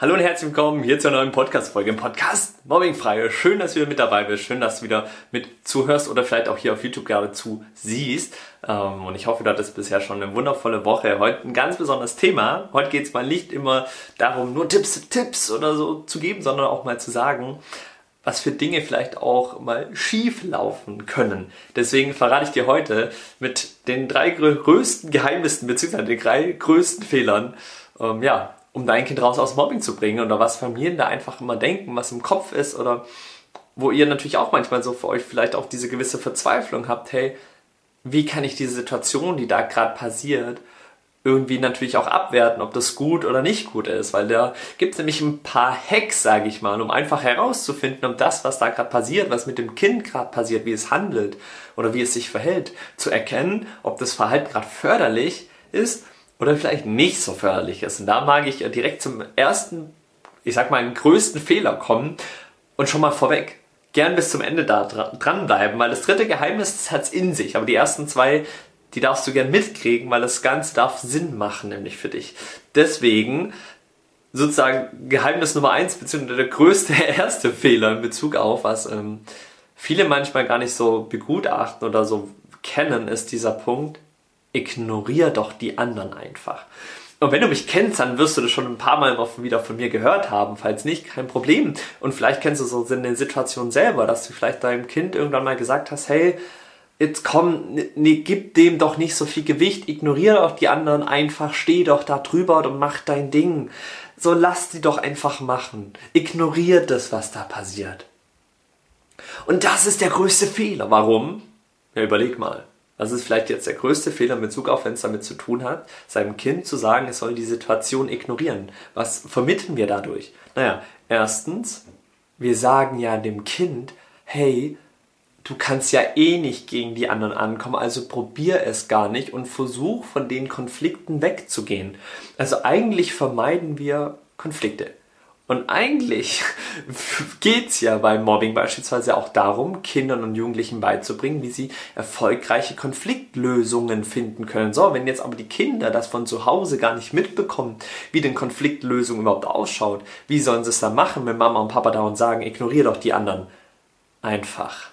Hallo und herzlich willkommen hier zur neuen Podcast-Folge im Podcast Mobbingfrei. Schön, dass du wieder mit dabei bist. Schön, dass du wieder mit zuhörst oder vielleicht auch hier auf YouTube gerade zu siehst. Ähm, und ich hoffe, du hattest bisher schon eine wundervolle Woche. Heute ein ganz besonderes Thema. Heute geht es mal nicht immer darum, nur Tipps, Tipps oder so zu geben, sondern auch mal zu sagen, was für Dinge vielleicht auch mal schief laufen können. Deswegen verrate ich dir heute mit den drei größten Geheimnissen bzw. den drei größten Fehlern, ähm, ja, um dein Kind raus aus Mobbing zu bringen oder was Familien da einfach immer denken, was im Kopf ist oder wo ihr natürlich auch manchmal so für euch vielleicht auch diese gewisse Verzweiflung habt, hey, wie kann ich diese Situation, die da gerade passiert, irgendwie natürlich auch abwerten, ob das gut oder nicht gut ist, weil da gibt es nämlich ein paar Hacks, sage ich mal, um einfach herauszufinden, ob das, was da gerade passiert, was mit dem Kind gerade passiert, wie es handelt oder wie es sich verhält, zu erkennen, ob das Verhalten gerade förderlich ist oder vielleicht nicht so förderlich ist. Und da mag ich direkt zum ersten, ich sag mal, größten Fehler kommen und schon mal vorweg. Gern bis zum Ende da dranbleiben, weil das dritte Geheimnis das hat's in sich. Aber die ersten zwei, die darfst du gern mitkriegen, weil das Ganze darf Sinn machen, nämlich für dich. Deswegen sozusagen Geheimnis Nummer eins, beziehungsweise der größte erste Fehler in Bezug auf, was ähm, viele manchmal gar nicht so begutachten oder so kennen, ist dieser Punkt, ignoriere doch die anderen einfach. Und wenn du mich kennst, dann wirst du das schon ein paar Mal wieder von mir gehört haben. Falls nicht, kein Problem. Und vielleicht kennst du so eine Situation selber, dass du vielleicht deinem Kind irgendwann mal gesagt hast, hey, jetzt komm, nee, gib dem doch nicht so viel Gewicht, ignoriere doch die anderen einfach, steh doch da drüber und mach dein Ding. So lass die doch einfach machen. Ignoriere das, was da passiert. Und das ist der größte Fehler. Warum? Ja, überleg mal. Das ist vielleicht jetzt der größte Fehler in Bezug auf, wenn es damit zu tun hat, seinem Kind zu sagen, es soll die Situation ignorieren. Was vermitteln wir dadurch? Naja, erstens, wir sagen ja dem Kind, hey, du kannst ja eh nicht gegen die anderen ankommen, also probier es gar nicht und versuch von den Konflikten wegzugehen. Also eigentlich vermeiden wir Konflikte. Und eigentlich geht's ja beim Mobbing beispielsweise auch darum, Kindern und Jugendlichen beizubringen, wie sie erfolgreiche Konfliktlösungen finden können. So, wenn jetzt aber die Kinder das von zu Hause gar nicht mitbekommen, wie denn Konfliktlösung überhaupt ausschaut, wie sollen sie es dann machen, wenn Mama und Papa da und sagen, ignorier doch die anderen? Einfach.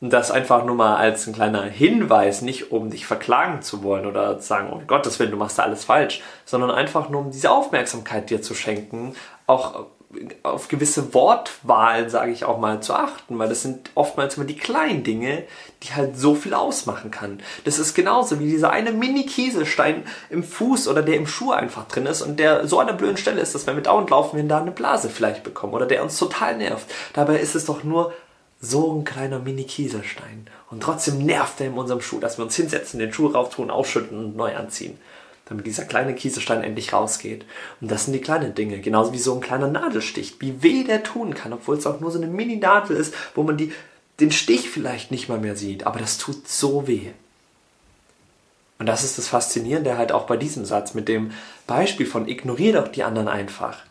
Und das einfach nur mal als ein kleiner Hinweis, nicht um dich verklagen zu wollen oder zu sagen, oh Gottes Willen, du machst da alles falsch, sondern einfach nur um diese Aufmerksamkeit dir zu schenken, auch auf gewisse Wortwahlen, sage ich auch mal, zu achten, weil das sind oftmals immer die kleinen Dinge, die halt so viel ausmachen kann. Das ist genauso wie dieser eine Mini-Kieselstein im Fuß oder der im Schuh einfach drin ist und der so an der blöden Stelle ist, dass wir dauernd laufen, wir da eine Blase vielleicht bekommen oder der uns total nervt. Dabei ist es doch nur so ein kleiner Mini-Kieselstein. Und trotzdem nervt er in unserem Schuh, dass wir uns hinsetzen, den Schuh rauftun, ausschütten und neu anziehen. Damit dieser kleine Kieselstein endlich rausgeht. Und das sind die kleinen Dinge. Genauso wie so ein kleiner Nadelstich. Wie weh der tun kann, obwohl es auch nur so eine Mini-Nadel ist, wo man die, den Stich vielleicht nicht mal mehr sieht. Aber das tut so weh. Und das ist das Faszinierende halt auch bei diesem Satz mit dem Beispiel von ignorier doch die anderen einfach.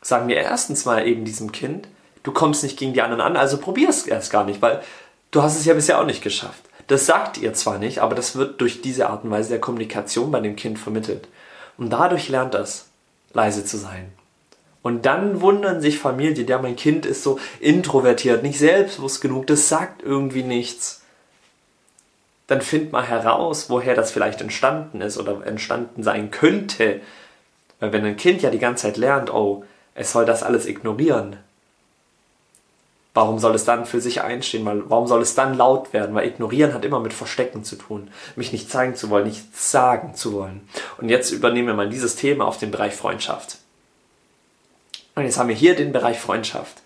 Sagen wir erstens mal eben diesem Kind, du kommst nicht gegen die anderen an, also probier es erst gar nicht, weil du hast es ja bisher auch nicht geschafft. Das sagt ihr zwar nicht, aber das wird durch diese Art und Weise der Kommunikation bei dem Kind vermittelt. Und dadurch lernt es, leise zu sein. Und dann wundern sich Familien, ja, mein Kind ist so introvertiert, nicht selbstbewusst genug, das sagt irgendwie nichts. Dann find mal heraus, woher das vielleicht entstanden ist oder entstanden sein könnte. Weil wenn ein Kind ja die ganze Zeit lernt, oh, es soll das alles ignorieren, Warum soll es dann für sich einstehen? Weil, warum soll es dann laut werden? Weil ignorieren hat immer mit Verstecken zu tun. Mich nicht zeigen zu wollen, nichts sagen zu wollen. Und jetzt übernehmen wir mal dieses Thema auf den Bereich Freundschaft. Und jetzt haben wir hier den Bereich Freundschaft.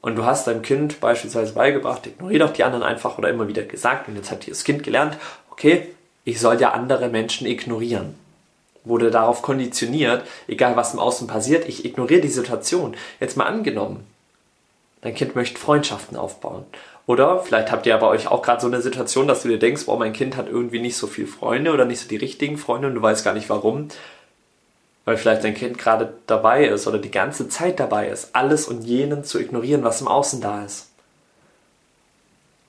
Und du hast deinem Kind beispielsweise beigebracht, ignoriere doch die anderen einfach oder immer wieder gesagt. Und jetzt hat das Kind gelernt, okay, ich soll ja andere Menschen ignorieren. Wurde darauf konditioniert, egal was im Außen passiert, ich ignoriere die Situation. Jetzt mal angenommen, Dein Kind möchte Freundschaften aufbauen. Oder vielleicht habt ihr ja bei euch auch gerade so eine Situation, dass du dir denkst, boah, mein Kind hat irgendwie nicht so viele Freunde oder nicht so die richtigen Freunde und du weißt gar nicht warum. Weil vielleicht dein Kind gerade dabei ist oder die ganze Zeit dabei ist, alles und jenen zu ignorieren, was im Außen da ist.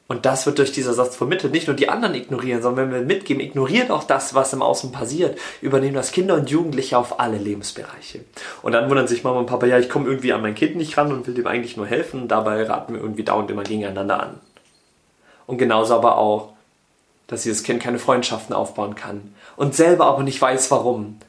Und das wird durch dieser Satz vermittelt. Nicht nur die anderen ignorieren, sondern wenn wir mitgeben, ignoriert auch das, was im Außen passiert. Übernehmen das Kinder und Jugendliche auf alle Lebensbereiche. Und dann wundern sich Mama und Papa, ja, ich komme irgendwie an mein Kind nicht ran und will dem eigentlich nur helfen. Dabei raten wir irgendwie dauernd immer gegeneinander an. Und genauso aber auch, dass dieses Kind keine Freundschaften aufbauen kann. Und selber aber nicht weiß, warum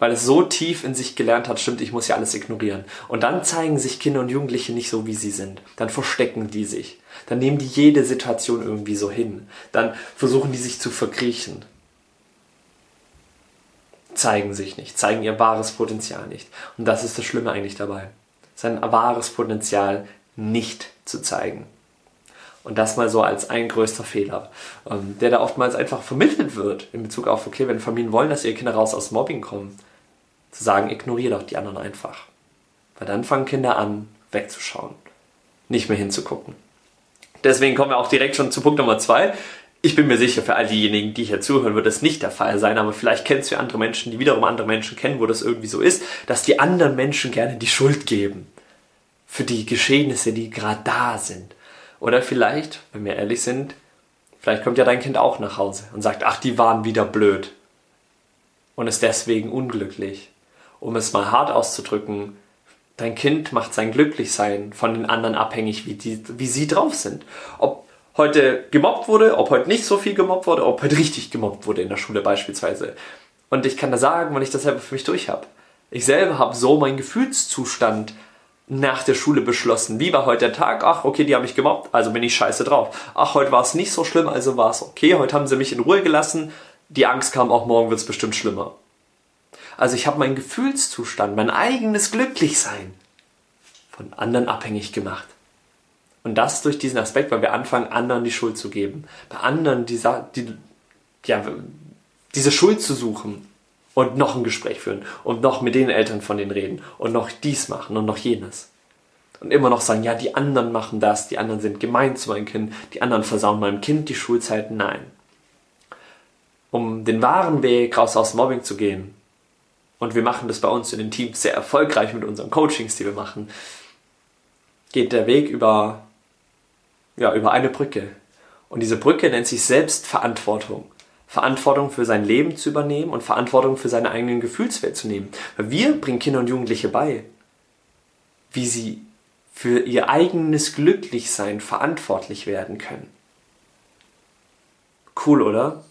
weil es so tief in sich gelernt hat, stimmt, ich muss ja alles ignorieren. Und dann zeigen sich Kinder und Jugendliche nicht so, wie sie sind. Dann verstecken die sich. Dann nehmen die jede Situation irgendwie so hin. Dann versuchen die sich zu verkriechen. Zeigen sich nicht, zeigen ihr wahres Potenzial nicht. Und das ist das Schlimme eigentlich dabei. Sein wahres Potenzial nicht zu zeigen. Und das mal so als ein größter Fehler, ähm, der da oftmals einfach vermittelt wird in Bezug auf, okay, wenn Familien wollen, dass ihre Kinder raus aus Mobbing kommen, zu sagen, ignoriere doch die anderen einfach. Weil dann fangen Kinder an, wegzuschauen, nicht mehr hinzugucken. Deswegen kommen wir auch direkt schon zu Punkt Nummer zwei. Ich bin mir sicher, für all diejenigen, die hier zuhören, wird das nicht der Fall sein, aber vielleicht kennst du andere Menschen, die wiederum andere Menschen kennen, wo das irgendwie so ist, dass die anderen Menschen gerne die Schuld geben für die Geschehnisse, die gerade da sind. Oder vielleicht, wenn wir ehrlich sind, vielleicht kommt ja dein Kind auch nach Hause und sagt, ach, die waren wieder blöd und ist deswegen unglücklich um es mal hart auszudrücken, dein Kind macht sein Glücklichsein von den anderen abhängig, wie, die, wie sie drauf sind. Ob heute gemobbt wurde, ob heute nicht so viel gemobbt wurde, ob heute richtig gemobbt wurde in der Schule beispielsweise. Und ich kann da sagen, weil ich das selber für mich durch habe. Ich selber habe so meinen Gefühlszustand nach der Schule beschlossen. Wie war heute der Tag? Ach, okay, die haben mich gemobbt, also bin ich scheiße drauf. Ach, heute war es nicht so schlimm, also war es okay. Heute haben sie mich in Ruhe gelassen. Die Angst kam, auch morgen wird es bestimmt schlimmer. Also ich habe meinen Gefühlszustand, mein eigenes Glücklichsein von anderen abhängig gemacht. Und das durch diesen Aspekt, weil wir anfangen, anderen die Schuld zu geben. Bei anderen die, die, ja, diese Schuld zu suchen und noch ein Gespräch führen und noch mit den Eltern von denen reden und noch dies machen und noch jenes. Und immer noch sagen, ja, die anderen machen das, die anderen sind gemein zu meinem Kind, die anderen versauen meinem Kind die Schulzeit. Nein. Um den wahren Weg raus aus Mobbing zu gehen, und wir machen das bei uns in den Teams sehr erfolgreich mit unseren Coachings, die wir machen, geht der Weg über, ja, über eine Brücke. Und diese Brücke nennt sich Selbstverantwortung. Verantwortung für sein Leben zu übernehmen und Verantwortung für seine eigenen Gefühlswelt zu nehmen. Weil wir bringen Kinder und Jugendliche bei, wie sie für ihr eigenes Glücklichsein verantwortlich werden können. Cool, oder?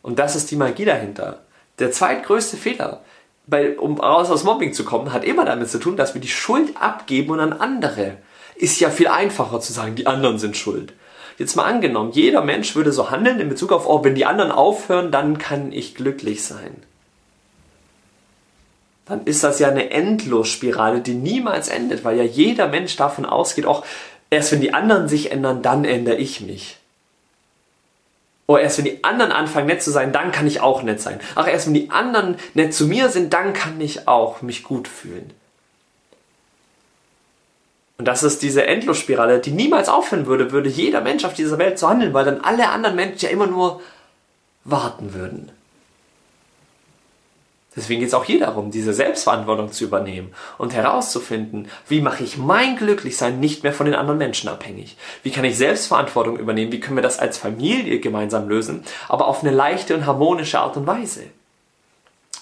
Und das ist die Magie dahinter. Der zweitgrößte Fehler, bei, um raus aus Mobbing zu kommen, hat immer damit zu tun, dass wir die Schuld abgeben und an andere. Ist ja viel einfacher zu sagen, die anderen sind schuld. Jetzt mal angenommen, jeder Mensch würde so handeln in Bezug auf, oh, wenn die anderen aufhören, dann kann ich glücklich sein. Dann ist das ja eine Endlosspirale, die niemals endet, weil ja jeder Mensch davon ausgeht, auch erst wenn die anderen sich ändern, dann ändere ich mich. Oh, erst wenn die anderen anfangen nett zu sein, dann kann ich auch nett sein. Ach, erst wenn die anderen nett zu mir sind, dann kann ich auch mich gut fühlen. Und das ist diese Endlosspirale, die niemals aufhören würde, würde jeder Mensch auf dieser Welt so handeln, weil dann alle anderen Menschen ja immer nur warten würden. Deswegen geht es auch hier darum, diese Selbstverantwortung zu übernehmen und herauszufinden, wie mache ich mein Glücklichsein nicht mehr von den anderen Menschen abhängig? Wie kann ich Selbstverantwortung übernehmen? Wie können wir das als Familie gemeinsam lösen, aber auf eine leichte und harmonische Art und Weise?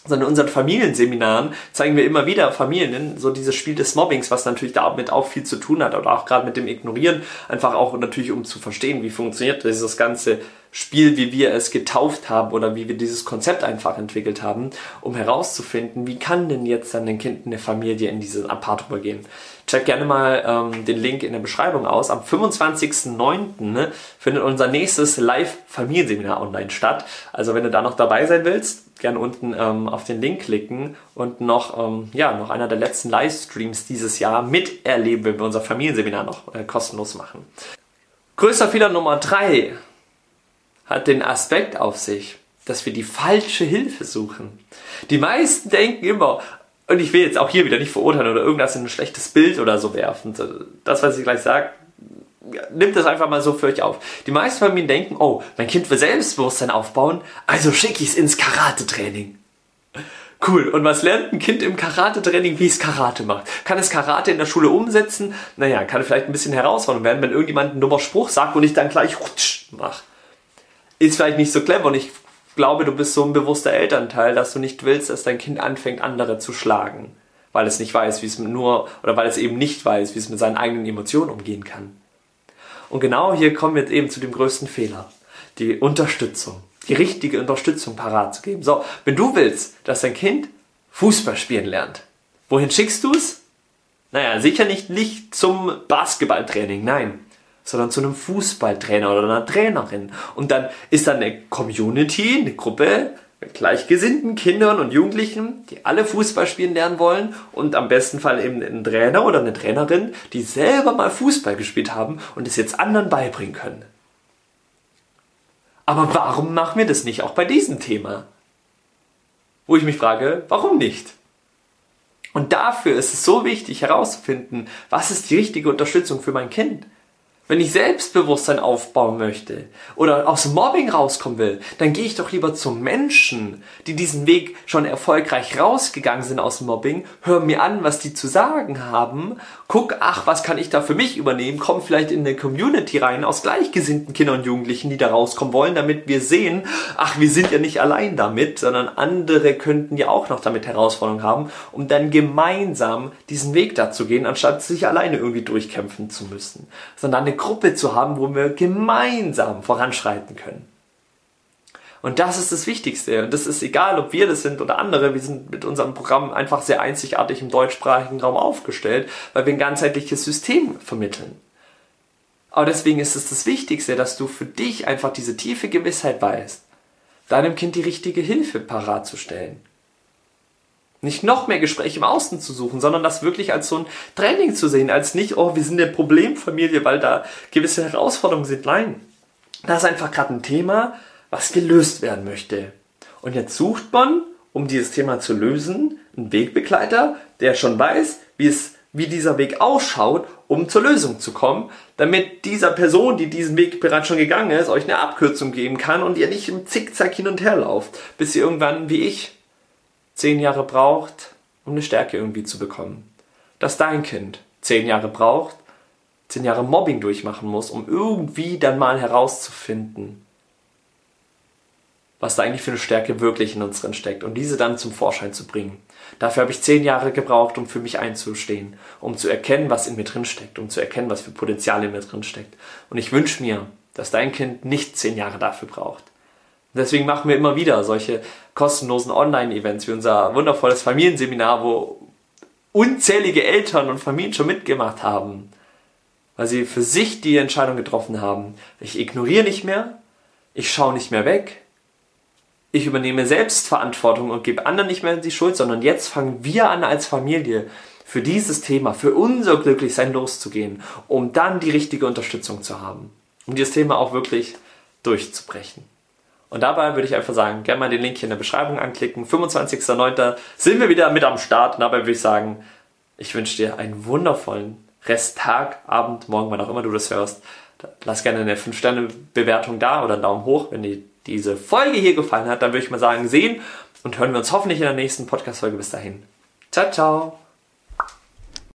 Sondern in unseren Familienseminaren zeigen wir immer wieder Familien so dieses Spiel des Mobbings, was natürlich damit auch viel zu tun hat oder auch gerade mit dem Ignorieren, einfach auch natürlich um zu verstehen, wie funktioniert dieses ganze Spiel, wie wir es getauft haben oder wie wir dieses Konzept einfach entwickelt haben, um herauszufinden, wie kann denn jetzt dann ein Kind, eine Familie in diesen Apart übergehen. Check gerne mal ähm, den Link in der Beschreibung aus. Am 25.09. Ne, findet unser nächstes Live-Familienseminar online statt. Also wenn du da noch dabei sein willst, gerne unten ähm, auf den Link klicken und noch, ähm, ja, noch einer der letzten Livestreams dieses Jahr miterleben, wenn wir unser Familienseminar noch äh, kostenlos machen. Größter Fehler Nummer drei hat den Aspekt auf sich, dass wir die falsche Hilfe suchen. Die meisten denken immer, und ich will jetzt auch hier wieder nicht verurteilen oder irgendwas in ein schlechtes Bild oder so werfen. Das, was ich gleich sage, nimmt das einfach mal so für euch auf. Die meisten Familien denken, oh, mein Kind will Selbstbewusstsein aufbauen, also schicke ich es ins Karate-Training. Cool. Und was lernt ein Kind im Karate-Training, wie es Karate macht? Kann es Karate in der Schule umsetzen? Naja, kann vielleicht ein bisschen herausfordernd werden, wenn irgendjemand einen dummer Spruch sagt und ich dann gleich rutsch mach. Ist vielleicht nicht so clever und ich glaube, du bist so ein bewusster Elternteil, dass du nicht willst, dass dein Kind anfängt, andere zu schlagen. Weil es nicht weiß, wie es nur, oder weil es eben nicht weiß, wie es mit seinen eigenen Emotionen umgehen kann. Und genau hier kommen wir jetzt eben zu dem größten Fehler. Die Unterstützung die richtige Unterstützung parat zu geben. So, wenn du willst, dass dein Kind Fußball spielen lernt, wohin schickst du es? Naja, sicher nicht, nicht zum Basketballtraining, nein, sondern zu einem Fußballtrainer oder einer Trainerin. Und dann ist da eine Community, eine Gruppe mit gleichgesinnten Kindern und Jugendlichen, die alle Fußball spielen lernen wollen und am besten Fall eben einen Trainer oder eine Trainerin, die selber mal Fußball gespielt haben und es jetzt anderen beibringen können. Aber warum machen wir das nicht auch bei diesem Thema? Wo ich mich frage, warum nicht? Und dafür ist es so wichtig herauszufinden, was ist die richtige Unterstützung für mein Kind? Wenn ich Selbstbewusstsein aufbauen möchte oder aus Mobbing rauskommen will, dann gehe ich doch lieber zu Menschen, die diesen Weg schon erfolgreich rausgegangen sind aus Mobbing, hör mir an, was die zu sagen haben, guck, ach, was kann ich da für mich übernehmen, komm vielleicht in eine Community rein aus gleichgesinnten Kindern und Jugendlichen, die da rauskommen wollen, damit wir sehen, ach, wir sind ja nicht allein damit, sondern andere könnten ja auch noch damit Herausforderungen haben, um dann gemeinsam diesen Weg dazu gehen, anstatt sich alleine irgendwie durchkämpfen zu müssen, sondern Gruppe zu haben, wo wir gemeinsam voranschreiten können. Und das ist das Wichtigste. Und das ist egal, ob wir das sind oder andere. Wir sind mit unserem Programm einfach sehr einzigartig im deutschsprachigen Raum aufgestellt, weil wir ein ganzheitliches System vermitteln. Aber deswegen ist es das Wichtigste, dass du für dich einfach diese tiefe Gewissheit weißt, deinem Kind die richtige Hilfe parat zu stellen. Nicht noch mehr Gespräche im Außen zu suchen, sondern das wirklich als so ein Training zu sehen, als nicht, oh, wir sind eine Problemfamilie, weil da gewisse Herausforderungen sind. Nein, das ist einfach gerade ein Thema, was gelöst werden möchte. Und jetzt sucht man, um dieses Thema zu lösen, einen Wegbegleiter, der schon weiß, wie es wie dieser Weg ausschaut, um zur Lösung zu kommen, damit dieser Person, die diesen Weg bereits schon gegangen ist, euch eine Abkürzung geben kann und ihr nicht im Zickzack hin und her lauft, bis ihr irgendwann, wie ich, zehn Jahre braucht, um eine Stärke irgendwie zu bekommen. Dass dein Kind zehn Jahre braucht, zehn Jahre Mobbing durchmachen muss, um irgendwie dann mal herauszufinden, was da eigentlich für eine Stärke wirklich in uns drin steckt und diese dann zum Vorschein zu bringen. Dafür habe ich zehn Jahre gebraucht, um für mich einzustehen, um zu erkennen, was in mir drin steckt, um zu erkennen, was für Potenzial in mir drin steckt. Und ich wünsche mir, dass dein Kind nicht zehn Jahre dafür braucht, Deswegen machen wir immer wieder solche kostenlosen Online-Events wie unser wundervolles Familienseminar, wo unzählige Eltern und Familien schon mitgemacht haben, weil sie für sich die Entscheidung getroffen haben. Ich ignoriere nicht mehr, ich schaue nicht mehr weg, ich übernehme Selbstverantwortung und gebe anderen nicht mehr die Schuld, sondern jetzt fangen wir an als Familie für dieses Thema, für unser Glücklichsein loszugehen, um dann die richtige Unterstützung zu haben, um dieses Thema auch wirklich durchzubrechen. Und dabei würde ich einfach sagen, gerne mal den Link hier in der Beschreibung anklicken. 25.09. sind wir wieder mit am Start. Und dabei würde ich sagen, ich wünsche dir einen wundervollen Resttag, Abend, Morgen, wann auch immer du das hörst. Lass gerne eine 5-Sterne-Bewertung da oder einen Daumen hoch, wenn dir diese Folge hier gefallen hat. Dann würde ich mal sagen, sehen und hören wir uns hoffentlich in der nächsten Podcast-Folge. Bis dahin. Ciao, ciao.